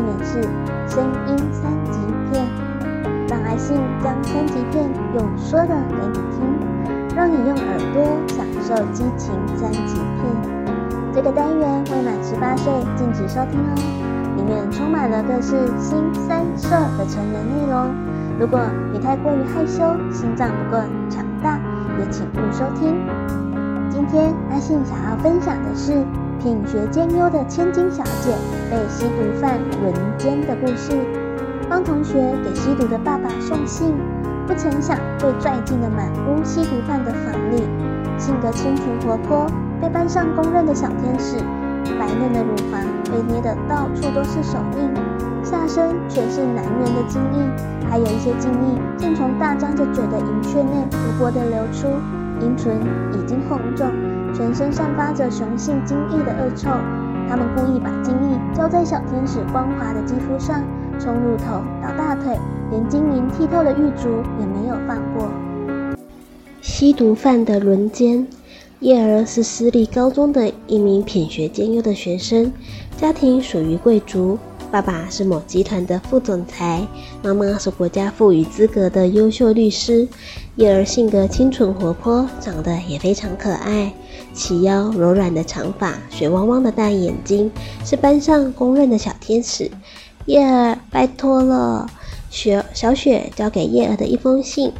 单元是声音三级片，让阿信将三级片用说的给你听，让你用耳朵享受激情三级片。这个单元未满十八岁禁止收听哦。里面充满了各式新三色的成人内容，如果你太过于害羞，心脏不够强大，也请勿收听。今天阿信想要分享的是品学兼优的千金小姐被吸毒犯轮奸的故事。帮同学给吸毒的爸爸送信，不曾想被拽进了满屋吸毒犯的房里。性格清纯活泼，被班上公认的小天使。白嫩的乳房被捏得到处都是手印，下身全是男人的精液，还有一些精液正从大张着嘴的阴穴内不波地流出，阴唇已经红肿，全身散发着雄性精液的恶臭。他们故意把精液浇在小天使光滑的肌肤上，从乳头到大腿，连晶莹剔透的玉足也没有放过。吸毒犯的轮奸。叶儿是私立高中的一名品学兼优的学生，家庭属于贵族，爸爸是某集团的副总裁，妈妈是国家赋予资格的优秀律师。叶儿性格清纯活泼，长得也非常可爱，齐腰柔软的长发，水汪汪的大眼睛，是班上公认的小天使。叶儿，拜托了，雪小雪交给叶儿的一封信。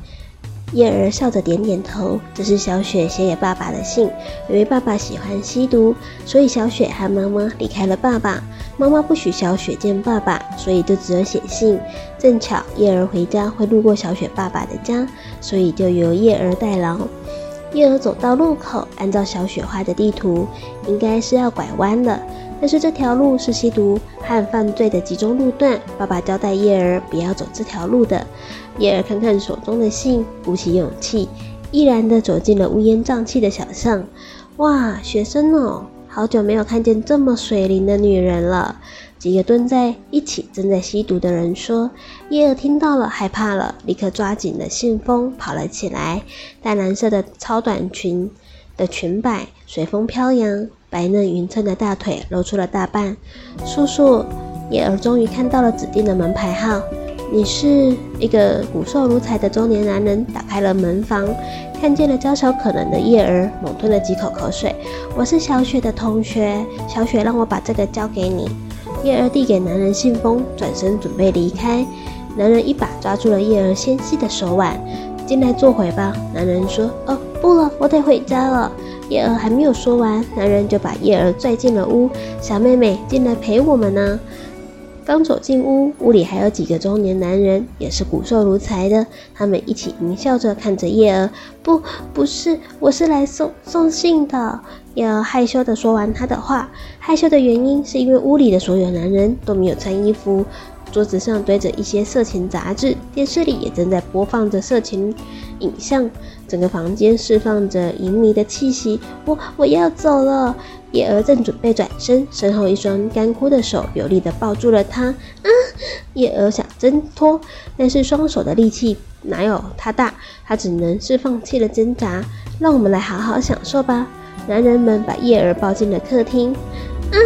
叶儿笑着点点头，这是小雪写给爸爸的信。因为爸爸喜欢吸毒，所以小雪和妈妈离开了爸爸。妈妈不许小雪见爸爸，所以就只有写信。正巧叶儿回家会路过小雪爸爸的家，所以就由叶儿代劳。叶儿走到路口，按照小雪画的地图，应该是要拐弯了。但是这条路是吸毒和犯罪的集中路段，爸爸交代叶儿不要走这条路的。叶儿看看手中的信，鼓起勇气，毅然地走进了乌烟瘴气的小巷。哇，学生哦，好久没有看见这么水灵的女人了。几个蹲在一起正在吸毒的人说。叶儿听到了，害怕了，立刻抓紧了信封跑了起来。淡蓝色的超短裙的裙摆随风飘扬。白嫩匀称的大腿露出了大半。叔叔，叶儿终于看到了指定的门牌号。你是一个骨瘦如柴的中年男人，打开了门房，看见了娇小可人的叶儿，猛吞了几口口水。我是小雪的同学，小雪让我把这个交给你。叶儿递给男人信封，转身准备离开。男人一把抓住了叶儿纤细的手腕，进来坐会吧。男人说：“哦，不了，我得回家了。”叶儿还没有说完，男人就把叶儿拽进了屋。小妹妹，进来陪我们呢。刚走进屋，屋里还有几个中年男人，也是骨瘦如柴的。他们一起狞笑着看着叶儿。不，不是，我是来送送信的。叶儿害羞地说完他的话。害羞的原因是因为屋里的所有男人都没有穿衣服。桌子上堆着一些色情杂志，电视里也正在播放着色情影像，整个房间释放着淫靡的气息。我我要走了，叶儿正准备转身，身后一双干枯的手有力地抱住了她。啊！叶儿想挣脱，但是双手的力气哪有他大，他只能是放弃了挣扎。让我们来好好享受吧。男人们把叶儿抱进了客厅。啊！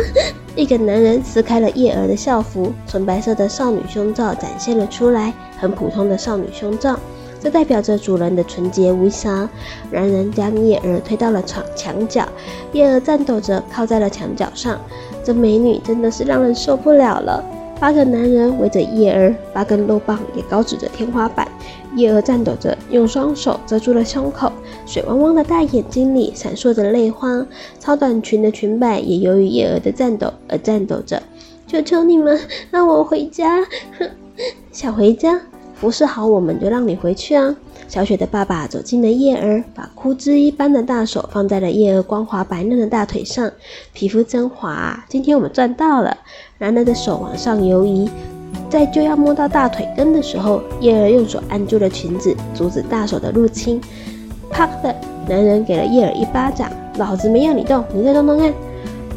一个男人撕开了叶儿的校服，纯白色的少女胸罩展现了出来，很普通的少女胸罩，这代表着主人的纯洁无瑕。男人将叶儿推到了床墙角，叶儿颤抖着靠在了墙角上，这美女真的是让人受不了了。八个男人围着叶儿，八根肉棒也高指着天花板。叶儿颤抖着，用双手遮住了胸口，水汪汪的大眼睛里闪烁着泪花。超短裙的裙摆也由于叶儿的颤抖而颤抖着。求求你们，让我回家！想回家？服侍好我们就让你回去啊！小雪的爸爸走进了叶儿，把枯枝一般的大手放在了叶儿光滑白嫩的大腿上，皮肤真滑。今天我们赚到了。男人的手往上游移，在就要摸到大腿根的时候，叶儿用手按住了裙子，阻止大手的入侵。啪的，男人给了叶儿一巴掌，老子没要你动，你再动动看。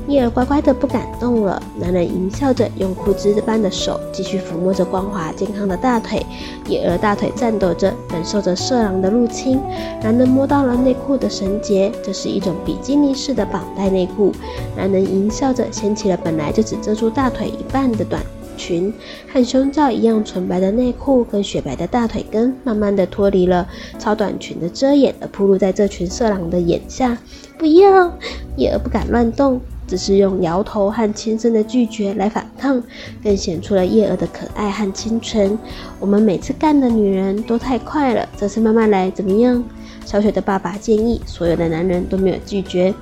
叶儿乖乖的不敢动了。男人淫笑着，用枯枝般的手继续抚摸着光滑健康的大腿。叶儿大腿颤抖着，忍受着色狼的入侵。男人摸到了内裤的绳结，这是一种比基尼式的绑带内裤。男人淫笑着掀起了本来就只遮住大腿一半的短裙，和胸罩一样纯白的内裤跟雪白的大腿根，慢慢的脱离了超短裙的遮掩，而暴露在这群色狼的眼下。不要，叶儿不敢乱动。只是用摇头和轻声的拒绝来反抗，更显出了叶儿的可爱和清纯。我们每次干的女人都太快了，这次慢慢来，怎么样？小雪的爸爸建议，所有的男人都没有拒绝。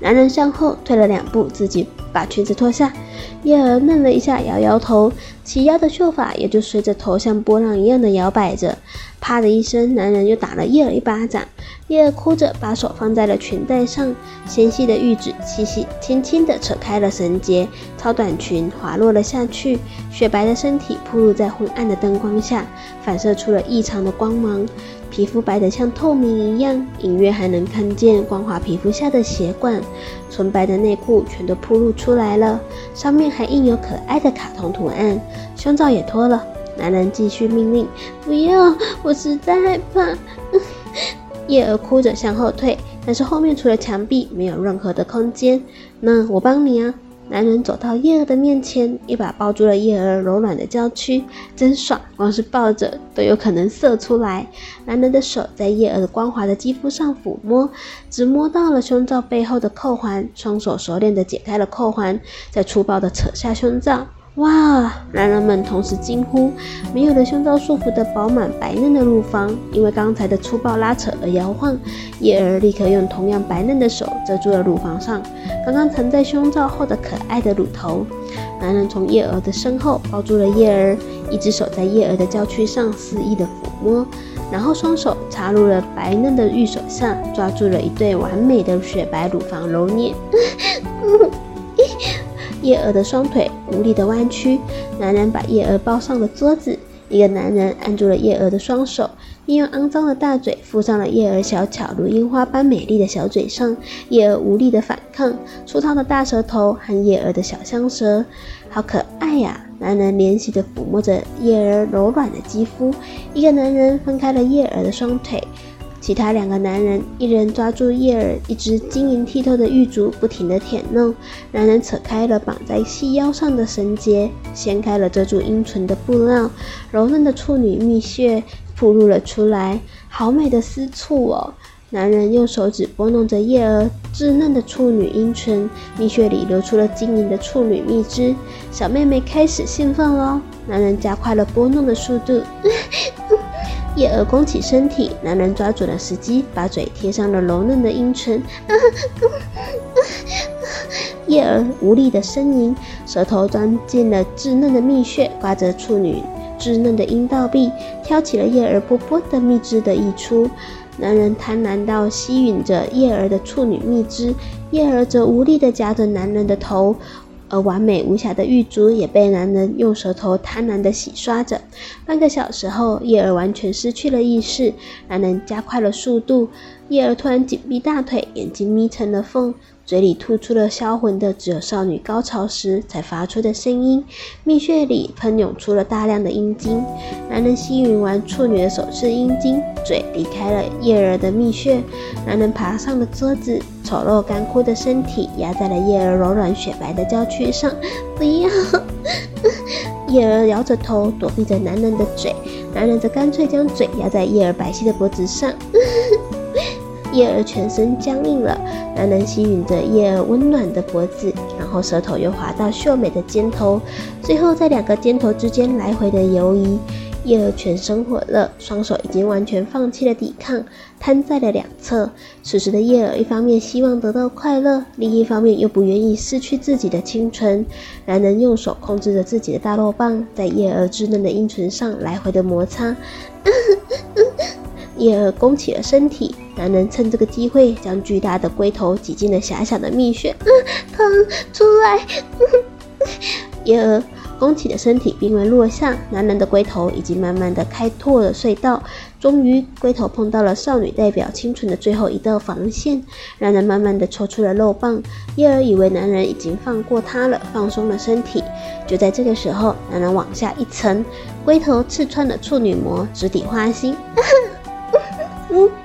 男人向后退了两步，自己把裙子脱下。叶儿愣了一下，摇摇头，齐腰的秀发也就随着头像波浪一样的摇摆着。啪的一声，男人又打了叶儿一巴掌。叶儿哭着把手放在了裙带上，纤细的玉指细细轻轻地扯开了绳结，超短裙滑落了下去，雪白的身体暴露在昏暗的灯光下，反射出了异常的光芒。皮肤白得像透明一样，隐约还能看见光滑皮肤下的血管。纯白的内裤全都暴露出来了，上面还印有可爱的卡通图案。胸罩也脱了，男人继续命令：“不要，我实在害怕。”叶儿哭着向后退，但是后面除了墙壁，没有任何的空间。那我帮你啊。男人走到叶儿的面前，一把抱住了叶儿柔软的娇躯，真爽！光是抱着都有可能射出来。男人的手在叶儿光滑的肌肤上抚摸，只摸到了胸罩背后的扣环，双手熟练地解开了扣环，再粗暴地扯下胸罩。哇！男人们同时惊呼。没有了胸罩束缚的饱满白嫩的乳房，因为刚才的粗暴拉扯而摇晃。叶儿立刻用同样白嫩的手遮住了乳房上刚刚藏在胸罩后的可爱的乳头。男人从叶儿的身后抱住了叶儿，一只手在叶儿的娇躯上肆意的抚摸，然后双手插入了白嫩的玉手下，抓住了一对完美的雪白乳房揉捏。叶儿的双腿无力的弯曲，男人把叶儿抱上了桌子。一个男人按住了叶儿的双手，并用肮脏的大嘴附上了叶儿小巧如樱花般美丽的小嘴上。叶儿无力的反抗，粗糙的大舌头和叶儿的小香舌，好可爱呀！男人怜惜的抚摸着叶儿柔软的肌肤。一个男人分开了叶儿的双腿。其他两个男人，一人抓住叶儿一只晶莹剔透的玉足，不停地舔弄。男人扯开了绑在细腰上的绳结，掀开了遮住阴唇的布料，柔嫩的处女蜜穴暴露了出来，好美的私处哦！男人用手指拨弄着叶儿稚嫩的处女阴唇，蜜穴里流出了晶莹的处女蜜汁。小妹妹开始兴奋喽！男人加快了拨弄的速度。叶儿弓起身体，男人抓住了时机，把嘴贴上了柔嫩的阴唇。叶儿无力的呻吟，舌头钻进了稚嫩的蜜穴，刮着处女稚嫩的阴道壁，挑起了叶儿波波的蜜汁的溢出。男人贪婪到吸吮着叶儿的处女蜜汁，叶儿则无力的夹着男人的头。而完美无瑕的玉足也被男人用舌头贪婪地洗刷着。半个小时后，叶儿完全失去了意识。男人加快了速度，叶儿突然紧闭大腿，眼睛眯成了缝，嘴里吐出了销魂的只有少女高潮时才发出的声音。蜜穴里喷涌出了大量的阴茎。男人吸吮完处女的首次阴茎，嘴离开了叶儿的蜜穴。男人爬上了桌子。丑陋干枯的身体压在了叶儿柔软雪白的娇躯上，不要！叶儿摇着头躲避着男人的嘴，男人则干脆将嘴压在叶儿白皙的脖子上。叶儿全身僵硬了，男人吸吮着叶儿温暖的脖子，然后舌头又滑到秀美的肩头，最后在两个肩头之间来回的游移。叶儿全身火热，双手已经完全放弃了抵抗，瘫在了两侧。此时的叶儿一方面希望得到快乐，另一方面又不愿意失去自己的清纯。男人用手控制着自己的大肉棒，在叶儿稚嫩的阴唇上来回的摩擦。叶儿弓起了身体，男人趁这个机会将巨大的龟头挤进了狭小的蜜穴。疼，出来！叶儿。弓起的身体并未落下，男人的龟头已经慢慢的开拓了隧道。终于，龟头碰到了少女代表清纯的最后一道防线。男人慢慢的抽出了肉棒，叶儿以为男人已经放过她了，放松了身体。就在这个时候，男人往下一沉，龟头刺穿了处女膜，直抵花心。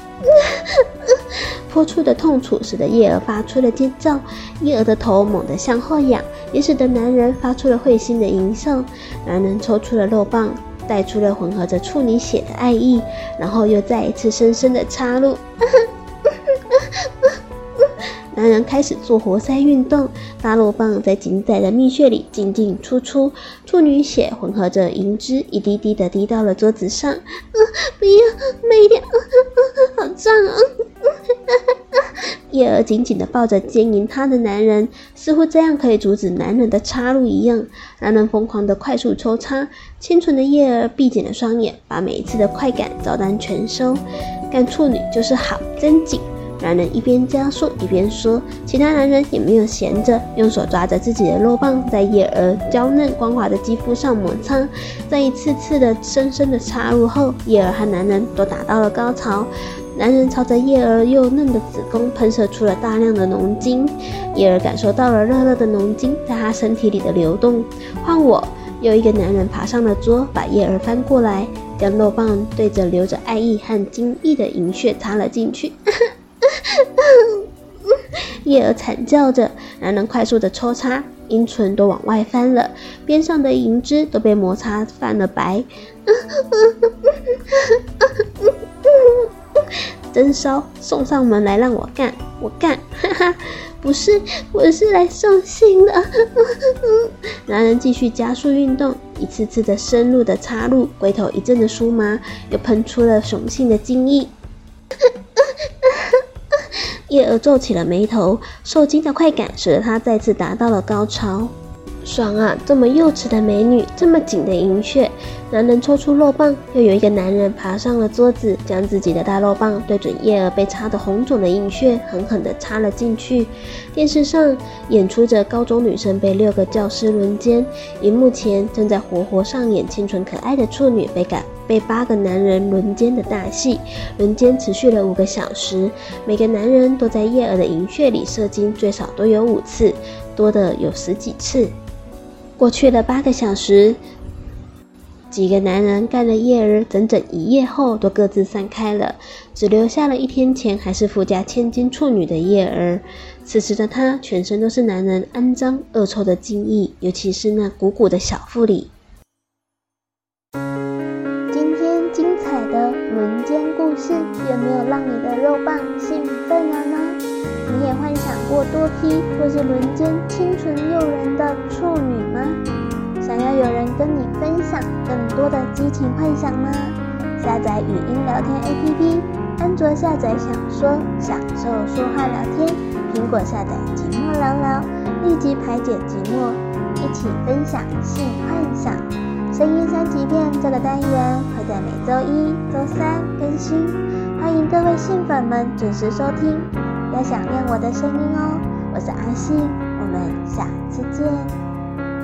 泼出的痛楚使得叶儿发出了尖叫，叶儿的头猛地向后仰，也使得男人发出了会心的吟笑。男人抽出了肉棒，带出了混合着处女血的爱意，然后又再一次深深的插入。男人开始做活塞运动，大肉棒在紧窄的蜜穴里进进出出，处女血混合着银汁一滴滴的滴到了桌子上。啊，不要，慢一点，啊啊，好胀啊！叶儿紧紧地抱着奸淫她的男人，似乎这样可以阻止男人的插入一样。男人疯狂地快速抽插，清纯的叶儿闭紧了双眼，把每一次的快感照单全收。干处女就是好，真紧。男人一边加速一边说，其他男人也没有闲着，用手抓着自己的肉棒，在叶儿娇嫩光滑的肌肤上摩擦。在一次次的深深的插入后，叶儿和男人都达到了高潮。男人朝着叶儿幼嫩的子宫喷射出了大量的浓精，叶儿感受到了热热的浓精在他身体里的流动。换我，又一个男人爬上了桌，把叶儿翻过来，将肉棒对着流着爱意和精液的银穴插了进去。叶儿惨叫着，男人快速的抽插，阴唇都往外翻了，边上的银枝都被摩擦泛了白。真骚，送上门来让我干，我干，哈哈，不是，我是来送信的。男人继续加速运动，一次次的深入的插入，龟头一阵的酥麻，又喷出了雄性的精液。叶儿皱起了眉头，受惊的快感使得他再次达到了高潮。爽啊！这么幼稚的美女，这么紧的银穴。男人抽出肉棒，又有一个男人爬上了桌子，将自己的大肉棒对准叶儿被插得红肿的淫穴，狠狠地插了进去。电视上演出着高中女生被六个教师轮奸，荧幕前正在活活上演清纯可爱的处女被赶被八个男人轮奸的大戏。轮奸持续了五个小时，每个男人都在叶儿的银穴里射精，最少都有五次，多的有十几次。过去了八个小时，几个男人干了叶儿整整一夜后，都各自散开了，只留下了一天前还是富家千金处女的叶儿。此时的她，全身都是男人肮脏恶臭的精液，尤其是那鼓鼓的小腹里。今天精彩的轮奸故事，有没有让你的肉棒兴奋了呢？你也幻想过多批或是轮奸清纯诱人的处女吗？想要有人跟你分享更多的激情幻想吗？下载语音聊天 APP，安卓下载小说，享受说话聊天；苹果下载寂寞聊聊，立即排解寂寞，一起分享性幻想。声音三级片这个单元会在每周一、周三更新，欢迎各位性粉们准时收听。要想念我的声音哦，我是阿信，我们下次见。